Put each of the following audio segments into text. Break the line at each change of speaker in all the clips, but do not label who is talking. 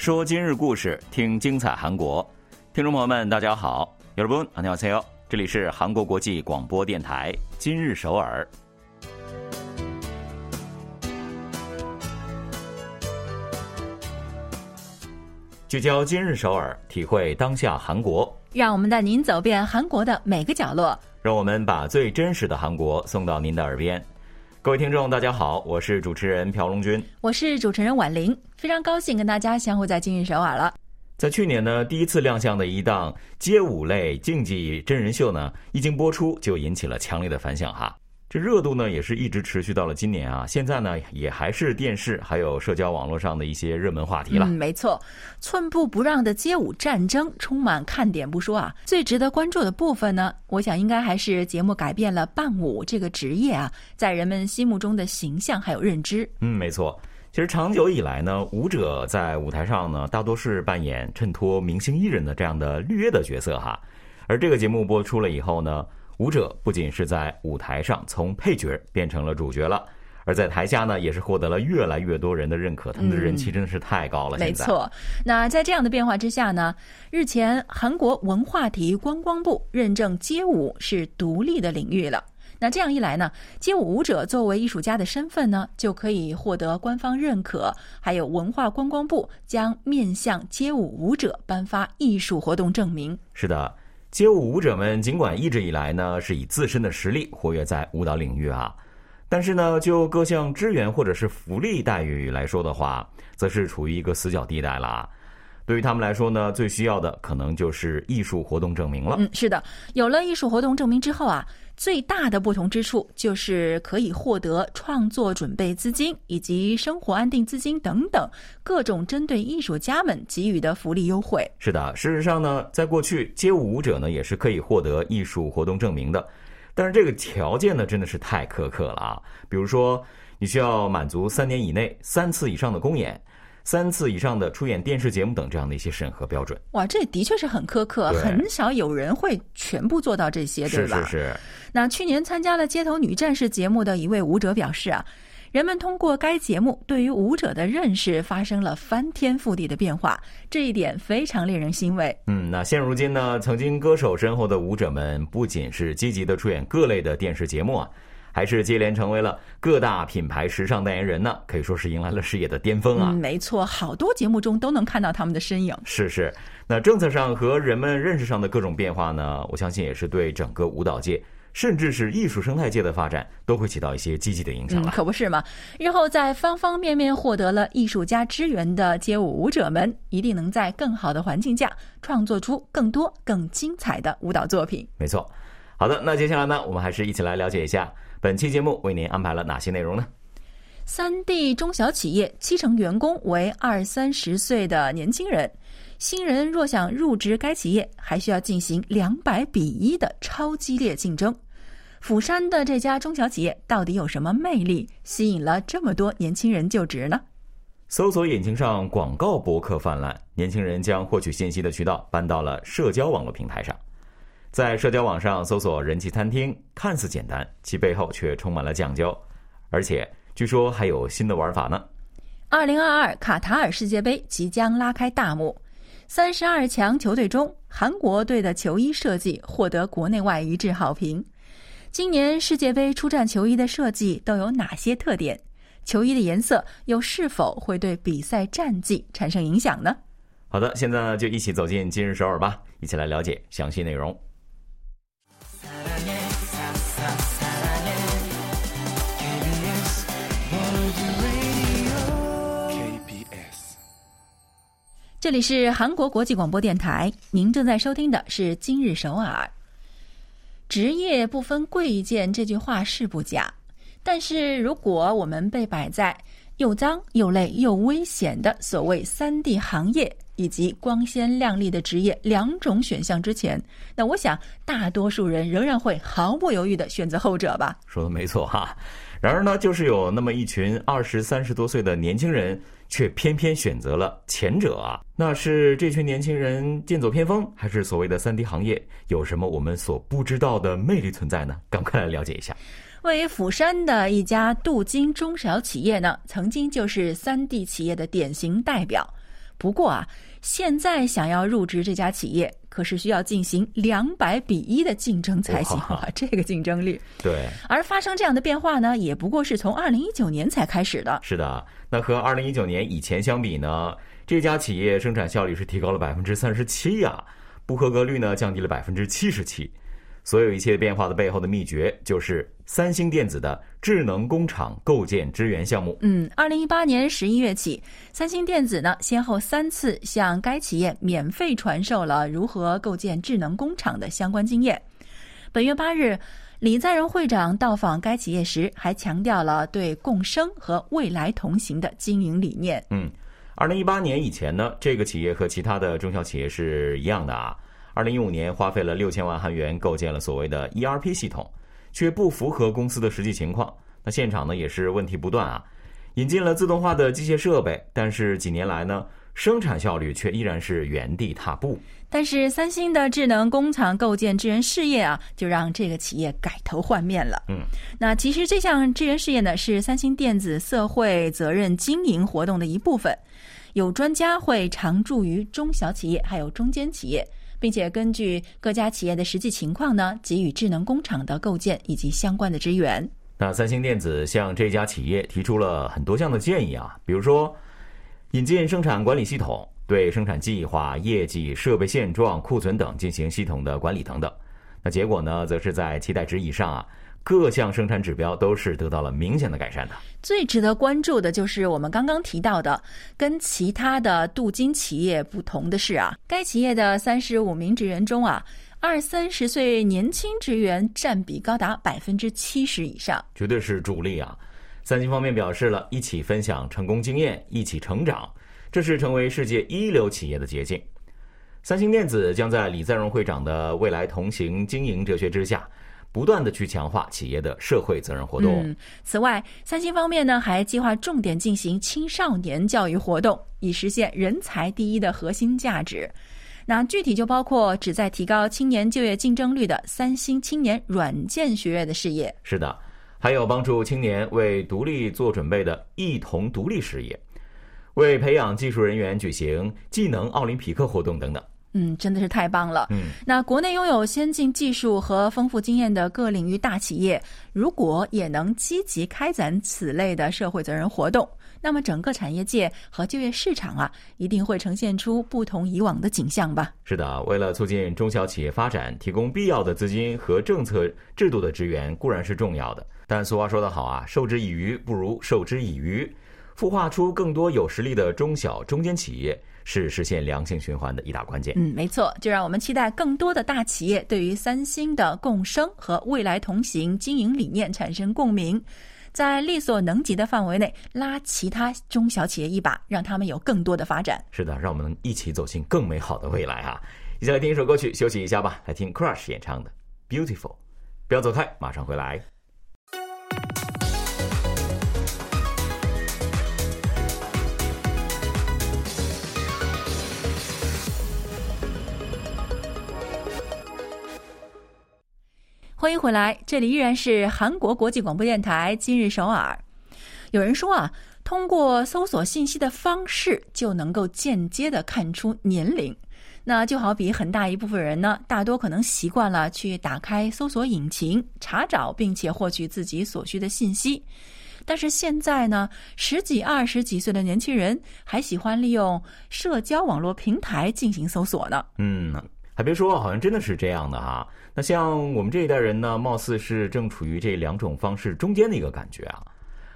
说今日故事，听精彩韩国。听众朋友们，大家好，여러분안녕하세요，这里是韩国国际广播电台今日首尔。聚焦今日首尔，体会当下韩国。
让我们带您走遍韩国的每个角落。
让我们把最真实的韩国送到您的耳边。 各位听众，大家好，我是主持人朴龙军，
我是主持人婉玲，非常高兴跟大家相互在今日首尔了。
在去年呢，第一次亮相的一档街舞类竞技真人秀呢，一经播出就引起了强烈的反响哈。这热度呢也是一直持续到了今年啊，现在呢也还是电视还有社交网络上的一些热门话题了。
嗯，没错，寸步不让的街舞战争充满看点不说啊，最值得关注的部分呢，我想应该还是节目改变了伴舞这个职业啊，在人们心目中的形象还有认知。
嗯，没错，其实长久以来呢，舞者在舞台上呢，大多是扮演衬托明星艺人的这样的绿叶的角色哈，而这个节目播出了以后呢。舞者不仅是在舞台上从配角变成了主角了，而在台下呢，也是获得了越来越多人的认可。他们的人气真的是太高了。
没错，那在这样的变化之下呢，日前韩国文化体育观光部认证街舞是独立的领域了。那这样一来呢，街舞舞者作为艺术家的身份呢，就可以获得官方认可。还有文化观光部将面向街舞舞者颁发艺术活动证明。
是的。街舞舞者们尽管一直以来呢是以自身的实力活跃在舞蹈领域啊，但是呢就各项支援或者是福利待遇来说的话，则是处于一个死角地带了。对于他们来说呢，最需要的可能就是艺术活动证明了。
嗯，是的，有了艺术活动证明之后啊。最大的不同之处就是可以获得创作准备资金以及生活安定资金等等各种针对艺术家们给予的福利优惠。
是的，事实上呢，在过去街舞舞者呢也是可以获得艺术活动证明的，但是这个条件呢真的是太苛刻了啊！比如说，你需要满足三年以内三次以上的公演。三次以上的出演电视节目等这样的一些审核标准，
哇，这的确是很苛刻，很少有人会全部做到这些，对
吧？是是是。
那去年参加了《街头女战士》节目的一位舞者表示啊，人们通过该节目对于舞者的认识发生了翻天覆地的变化，这一点非常令人欣慰。
嗯，那现如今呢，曾经歌手身后的舞者们不仅是积极的出演各类的电视节目啊。还是接连成为了各大品牌时尚代言人呢，可以说是迎来了事业的巅峰啊！
没错，好多节目中都能看到他们的身影。
是是，那政策上和人们认识上的各种变化呢，我相信也是对整个舞蹈界，甚至是艺术生态界的发展都会起到一些积极的影响了。
可不是嘛？日后在方方面面获得了艺术家支援的街舞舞者们，一定能在更好的环境下创作出更多更精彩的舞蹈作品。
没错。好的，那接下来呢，我们还是一起来了解一下。本期节目为您安排了哪些内容呢？
三 D 中小企业七成员工为二三十岁的年轻人，新人若想入职该企业，还需要进行两百比一的超激烈竞争。釜山的这家中小企业到底有什么魅力，吸引了这么多年轻人就职呢？
搜索引擎上广告博客泛滥，年轻人将获取信息的渠道搬到了社交网络平台上。在社交网上搜索人气餐厅，看似简单，其背后却充满了讲究，而且据说还有新的玩法呢。
二零二二卡塔尔世界杯即将拉开大幕，三十二强球队中，韩国队的球衣设计获得国内外一致好评。今年世界杯出战球衣的设计都有哪些特点？球衣的颜色又是否会对比赛战绩产生影响呢？
好的，现在呢就一起走进今日首尔吧，一起来了解详细内容。
这里是韩国国际广播电台，您正在收听的是《今日首尔》。职业不分贵贱这句话是不假，但是如果我们被摆在又脏又累又危险的所谓三 D 行业以及光鲜亮丽的职业两种选项之前，那我想大多数人仍然会毫不犹豫的选择后者吧？
说的没错哈。然而呢，就是有那么一群二十三十多岁的年轻人，却偏偏选择了前者啊！那是这群年轻人剑走偏锋，还是所谓的三 D 行业有什么我们所不知道的魅力存在呢？赶快来了解一下。
位于釜山的一家镀金中小企业呢，曾经就是三 D 企业的典型代表。不过啊，现在想要入职这家企业，可是需要进行两百比一的竞争才行啊！这个竞争力。
对。
而发生这样的变化呢，也不过是从二零一九年才开始的。
是的，那和二零一九年以前相比呢，这家企业生产效率是提高了百分之三十七呀，不合格率呢降低了百分之七十七。所有一切变化的背后的秘诀，就是三星电子的智能工厂构建支援项目。
嗯，二零一八年十一月起，三星电子呢先后三次向该企业免费传授了如何构建智能工厂的相关经验。本月八日，李在镕会长到访该企业时，还强调了对共生和未来同行的经营理念。
嗯，二零一八年以前呢，这个企业和其他的中小企业是一样的啊。二零一五年花费了六千万韩元构建了所谓的 ERP 系统，却不符合公司的实际情况。那现场呢也是问题不断啊，引进了自动化的机械设备，但是几年来呢，生产效率却依然是原地踏步。
但是三星的智能工厂构建支援事业啊，就让这个企业改头换面了。
嗯，
那其实这项支援事业呢，是三星电子社会责任经营活动的一部分。有专家会常驻于中小企业还有中间企业。并且根据各家企业的实际情况呢，给予智能工厂的构建以及相关的支援。
那三星电子向这家企业提出了很多项的建议啊，比如说引进生产管理系统，对生产计划、业绩、设备现状、库存等进行系统的管理等等。那结果呢，则是在期待值以上啊。各项生产指标都是得到了明显的改善的。
最值得关注的就是我们刚刚提到的，跟其他的镀金企业不同的是啊，该企业的三十五名职员中啊，二三十岁年轻职员占比高达百分之七十以上，
绝对是主力啊。三星方面表示了一起分享成功经验，一起成长，这是成为世界一流企业的捷径。三星电子将在李在镕会长的未来同行经营哲学之下。不断的去强化企业的社会责任活动。
嗯，此外，三星方面呢还计划重点进行青少年教育活动，以实现人才第一的核心价值。那具体就包括旨在提高青年就业竞争率的三星青年软件学院的事业。
是的，还有帮助青年为独立做准备的一同独立事业，为培养技术人员举行技能奥林匹克活动等等。
嗯，真的是太棒了。
嗯，
那国内拥有先进技术和丰富经验的各领域大企业，如果也能积极开展此类的社会责任活动，那么整个产业界和就业市场啊，一定会呈现出不同以往的景象吧？
是的，为了促进中小企业发展，提供必要的资金和政策制度的支援固然是重要的，但俗话说得好啊，授之以鱼不如授之以渔，孵化出更多有实力的中小中间企业。是实现良性循环的一大关键。
嗯，没错，就让我们期待更多的大企业对于三星的共生和未来同行经营理念产生共鸣，在力所能及的范围内拉其他中小企业一把，让他们有更多的发展。
是的，让我们一起走进更美好的未来啊！一起来听一首歌曲，休息一下吧。来听 Crush 演唱的《Beautiful》，不要走开，马上回来。
欢迎回来，这里依然是韩国国际广播电台今日首尔。有人说啊，通过搜索信息的方式就能够间接的看出年龄。那就好比很大一部分人呢，大多可能习惯了去打开搜索引擎查找，并且获取自己所需的信息。但是现在呢，十几、二十几岁的年轻人还喜欢利用社交网络平台进行搜索呢。
嗯，还别说，好像真的是这样的哈。那像我们这一代人呢，貌似是正处于这两种方式中间的一个感觉啊，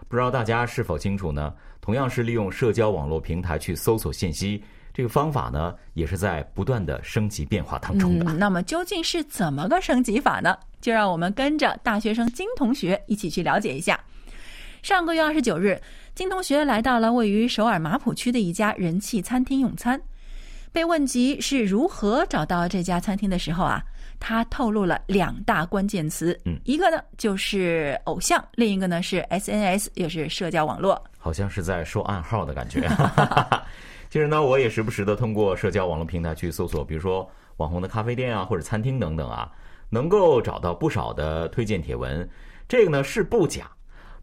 不知道大家是否清楚呢？同样是利用社交网络平台去搜索信息，这个方法呢，也是在不断的升级变化当中的。
那么究竟是怎么个升级法呢？就让我们跟着大学生金同学一起去了解一下。上个月二十九日，金同学来到了位于首尔马浦区的一家人气餐厅用餐，被问及是如何找到这家餐厅的时候啊。他透露了两大关键词，
嗯，
一个呢就是偶像，另一个呢是 SNS，也是社交网络，
好像是在说暗号的感觉。其实呢，我也时不时的通过社交网络平台去搜索，比如说网红的咖啡店啊，或者餐厅等等啊，能够找到不少的推荐帖文。这个呢是不假，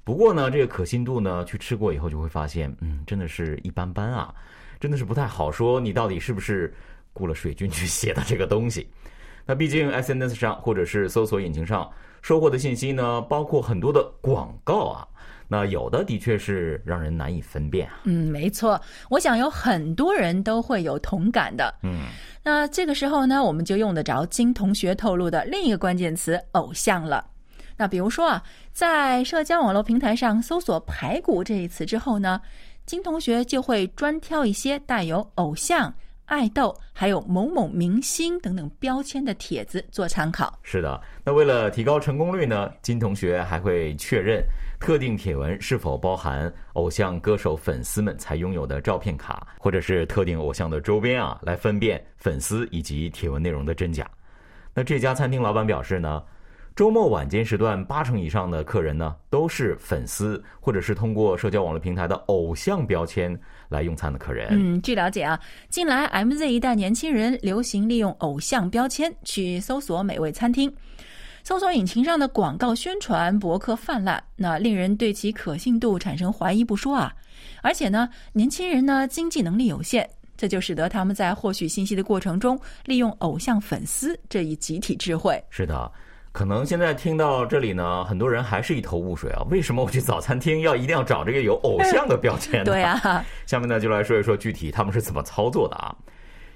不过呢，这个可信度呢，去吃过以后就会发现，嗯，真的是一般般啊。真的是不太好说，你到底是不是雇了水军去写的这个东西？那毕竟 SNS 上或者是搜索引擎上收获的信息呢，包括很多的广告啊。那有的的确是让人难以分辨啊。
嗯，没错，我想有很多人都会有同感的。
嗯，
那这个时候呢，我们就用得着金同学透露的另一个关键词“偶像”了。那比如说啊，在社交网络平台上搜索“排骨”这一词之后呢，金同学就会专挑一些带有偶像、爱豆还有某某明星等等标签的帖子做参考。
是的，那为了提高成功率呢，金同学还会确认特定帖文是否包含偶像歌手粉丝们才拥有的照片卡，或者是特定偶像的周边啊，来分辨粉丝以及帖文内容的真假。那这家餐厅老板表示呢，周末晚间时段八成以上的客人呢都是粉丝，或者是通过社交网络平台的偶像标签来用餐的客人。
嗯，据了解啊，近来 MZ 一代年轻人流行利用偶像标签去搜索美味餐厅，搜索引擎上的广告宣传博客泛滥，那令人对其可信度产生怀疑不说啊。而且呢，年轻人呢经济能力有限，这就使得他们在获取信息的过程中，利用偶像粉丝这一集体智慧。
是的，可能现在听到这里呢，很多人还是一头雾水啊。为什么我去早餐厅要一定要找这个有偶像的标签呢？
对啊，
下面呢就来说一说具体他们是怎么操作的啊。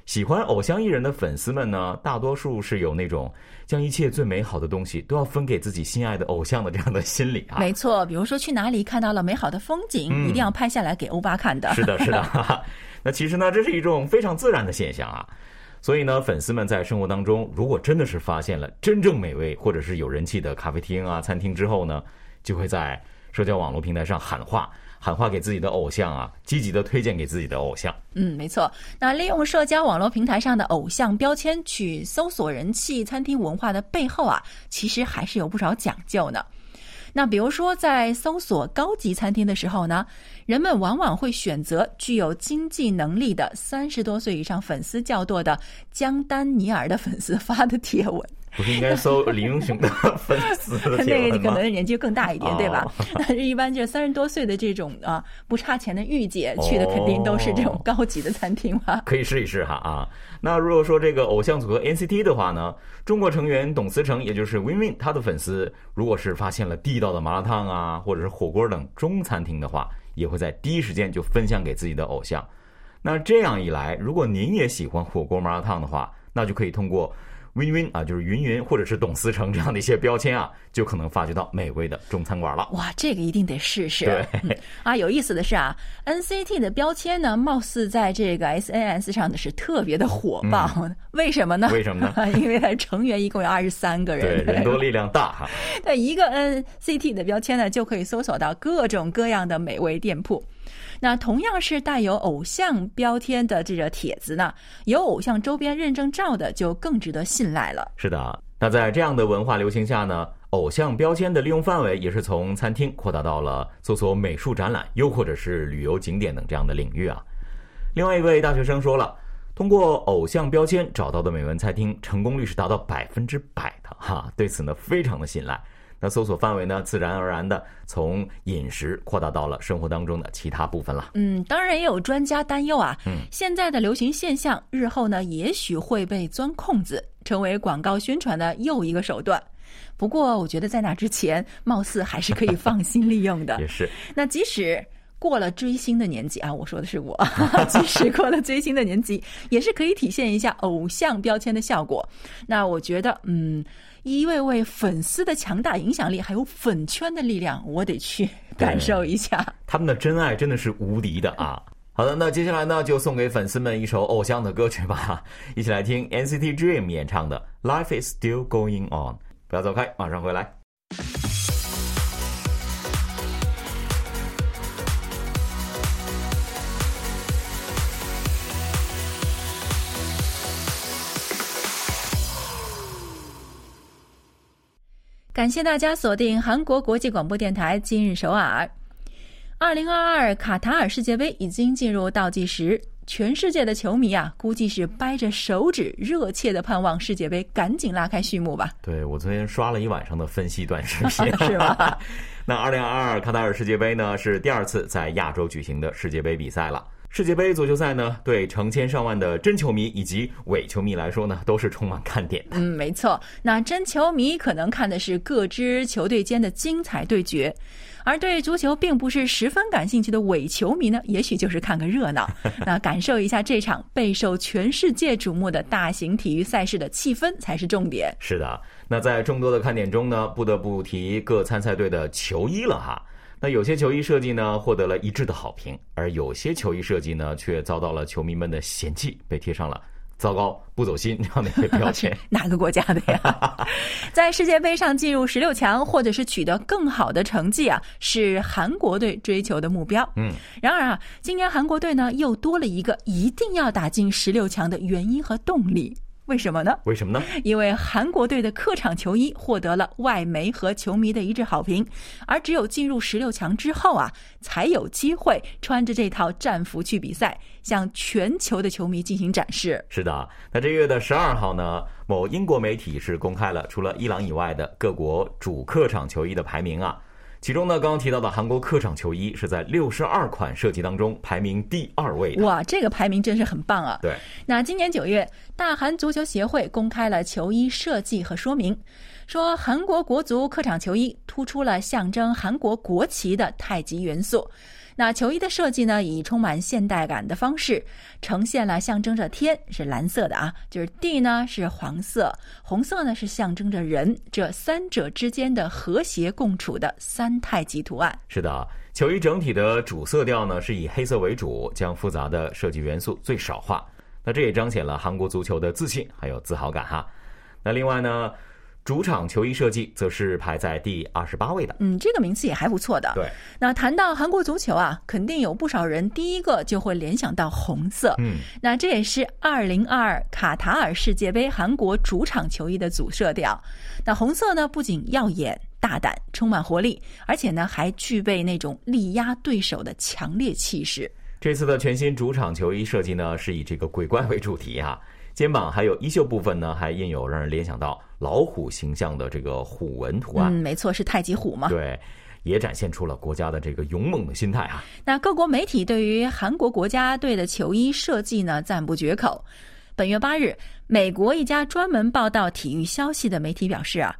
喜欢偶像艺人的粉丝们呢，大多数是有那种将一切最美好的东西都要分给自己心爱的偶像的这样的心理啊。
没错，比如说去哪里看到了美好的风景，
嗯
一定要拍下来给欧巴看的。
是的，是的。那其实呢，这是一种非常自然的现象啊。所以呢，粉丝们在生活当中，如果真的是发现了真正美味或者是有人气的咖啡厅啊、餐厅之后呢，就会在社交网络平台上喊话，喊话给自己的偶像啊，积极的推荐给自己的偶像。
嗯，没错。那利用社交网络平台上的偶像标签去搜索人气餐厅文化的背后啊，其实还是有不少讲究呢。那比如说，在搜索高级餐厅的时候呢，人们往往会选择具有经济能力的三十多岁以上粉丝较多的江丹尼尔的粉丝发的帖文。
不是应该搜李英雄的粉丝的
那个
文吗？
可能年纪更大一点，对吧
哦？
但是一般就是三十多岁的这种啊不差钱的御姐去的肯定都是这种高级的餐厅嘛。
可以试一试哈啊。那如果说这个偶像组合 NCT 的话呢，中国成员董思成，也就是 Win Win，他的粉丝如果是发现了地道的麻辣烫啊，或者是火锅等中餐厅的话，也会在第一时间就分享给自己的偶像。那这样一来，如果您也喜欢火锅麻辣烫的话，那就可以通过 Win Win 啊，就是云云或者是董思成这样的一些标签啊，就可能发掘到美味的中餐馆了。
哇，这个一定得试试。
对
嗯啊，有意思的是啊，NCT 的标签呢，貌似在这个 SNS 上的是特别的火爆。为什么呢？
嗯为什么呢？
因为它成员一共有二十三个人
对，
人，
人多力量大哈。
那一个 NCT 的标签呢，就可以搜索到各种各样的美味店铺。那同样是带有偶像标签的这个帖子呢，有偶像周边认证照的就更值得信赖了。
是的，那在这样的文化流行下呢，偶像标签的利用范围也是从餐厅扩大到了搜索美术展览，又或者是旅游景点等这样的领域啊。另外一位大学生说了，通过偶像标签找到的美文餐厅成功率是达到百分之百的哈，对此呢非常的信赖。那搜索范围呢，自然而然的从饮食扩大到了生活当中的其他部分了。
嗯，当然也有专家担忧啊，
嗯，
现在的流行现象日后呢，也许会被钻空子，成为广告宣传的又一个手段。不过，我觉得在那之前，貌似还是可以放心利用的
也。是，
那即使过了追星的年纪啊，我说的是我，即使过了追星的年纪，也是可以体现一下偶像标签的效果。那我觉得，嗯，一位位粉丝的强大影响力，还有粉圈的力量，我得去感受一下。
他们的真爱真的是无敌的啊！好的，那接下来呢，就送给粉丝们一首偶像的歌曲吧，一起来听 NCT Dream 演唱的《Life Is Still Going On》。不要走开，马上回来。
感谢大家锁定韩国国际广播电台今日首尔。二零二二卡塔尔世界杯已经进入倒计时，全世界的球迷啊，估计是掰着手指，热切的盼望世界杯赶紧拉开序幕吧。
对我昨天刷了一晚上的分析短视频，
是吧？
那二零二二卡塔尔世界杯呢，是第二次在亚洲举行的世界杯比赛了。世界杯足球赛呢，对成千上万的真球迷以及伪球迷来说呢，都是充满看点的。
嗯，没错。那真球迷可能看的是各支球队间的精彩对决，而对足球并不是十分感兴趣的伪球迷呢，也许就是看个热闹，那感受一下这场备受全世界瞩目的大型体育赛事的气氛才是重点。
是的，那在众多的看点中呢，不得不提各参赛队的球衣了哈。那有些球衣设计呢获得了一致的好评，而有些球衣设计呢却遭到了球迷们的嫌弃，被贴上了“糟糕、不走心”这样的一个标签。
哪个国家的呀？在世界杯上进入十六强，或者是取得更好的成绩啊，是韩国队追求的目标。
嗯，
然而啊，今年韩国队呢又多了一个一定要打进十六强的原因和动力。为什么呢？
为什么呢？
因为韩国队的客场球衣获得了外媒和球迷的一致好评，而只有进入十六强之后啊，才有机会穿着这套战服去比赛，向全球的球迷进行展示。
是的，那这月的十二号呢，某英国媒体是公开了除了伊朗以外的各国主客场球衣的排名啊。其中呢，刚刚提到的韩国客场球衣是在六十二款设计当中排名第二位的。
哇，这个排名真是很棒啊！
对，
那今年九月，大韩足球协会公开了球衣设计和说明，说韩国国足客场球衣突出了象征韩国国旗的太极元素。那球衣的设计呢，以充满现代感的方式呈现了象征着天是蓝色的啊，就是地呢是黄色，红色呢是象征着人，这三者之间的和谐共处的三太极图案。
是的，球衣整体的主色调呢是以黑色为主，将复杂的设计元素最少化。那这也彰显了韩国足球的自信还有自豪感哈。那另外呢？主场球衣设计则是排在第二十八位的，
嗯，这个名次也还不错的。
对，
那谈到韩国足球啊，肯定有不少人第一个就会联想到红色，
嗯，
那这也是二零二二卡塔尔世界杯韩国主场球衣的主色调。那红色呢，不仅耀眼、大胆、充满活力，而且呢，还具备那种力压对手的强烈气势。
这次的全新主场球衣设计呢，是以这个鬼怪为主题啊。肩膀还有衣袖部分呢，还印有让人联想到老虎形象的这个虎纹图案。
嗯，没错，是太极虎嘛。
对，也展现出了国家的这个勇猛的心态啊。
那各国媒体对于韩国国家队的球衣设计呢，赞不绝口。本月八日，美国一家专门报道体育消息的媒体表示啊，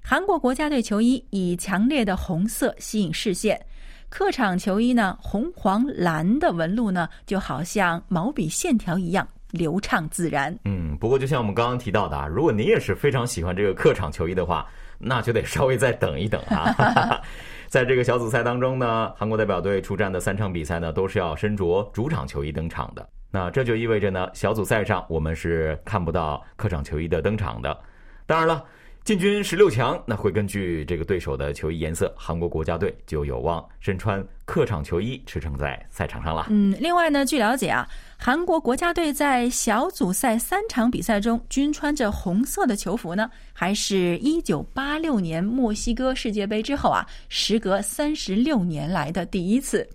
韩国国家队球衣以强烈的红色吸引视线，客场球衣呢，红黄蓝的纹路呢，就好像毛笔线条一样。流畅自然。
嗯，不过就像我们刚刚提到的啊，如果您也是非常喜欢这个客场球衣的话，那就得稍微再等一等啊。在这个小组赛当中呢，韩国代表队出战的三场比赛呢，都是要身着主场球衣登场的。那这就意味着呢，小组赛上我们是看不到客场球衣的登场的。当然了。进军十六强，那会根据这个对手的球衣颜色，韩国国家队就有望身穿客场球衣驰骋在赛场上了。
嗯，另外呢，据了解啊，韩国国家队在小组赛三场比赛中均穿着红色的球服呢，还是一九八六年墨西哥世界杯之后啊，时隔三十六年来的第一次。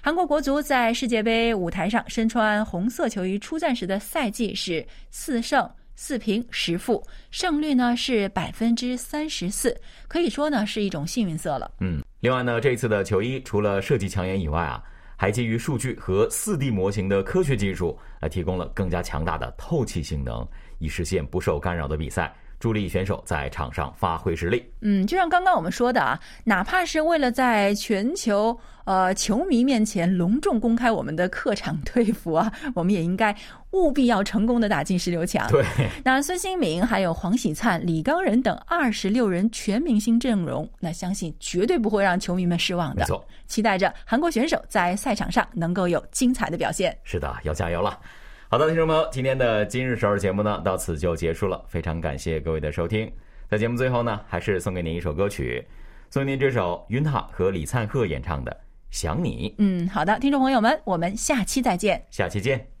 韩国国足在世界杯舞台上身穿红色球衣出战时的赛季是四胜。四平十负，胜率呢是百分之三十四，可以说呢是一种幸运色了。
嗯，另外呢，这次的球衣除了设计抢眼以外啊，还基于数据和四 D 模型的科学技术，来提供了更加强大的透气性能，以实现不受干扰的比赛。助力选手在场上发挥实力。
嗯，就像刚刚我们说的啊，哪怕是为了在全球呃球迷面前隆重公开我们的客场队服啊，我们也应该务必要成功的打进十六强。
对，
那孙兴敏、还有黄喜灿、李刚仁等二十六人全明星阵容，那相信绝对不会让球迷们失望的。
没错，
期待着韩国选手在赛场上能够有精彩的表现。
是的，要加油了。好的，听众朋友，今天的今日首尔节目呢，到此就结束了。非常感谢各位的收听。在节目最后呢，还是送给您一首歌曲，送您这首云塔和李灿赫演唱的《想你》。
嗯，好的，听众朋友们，我们下期再见。
下期见。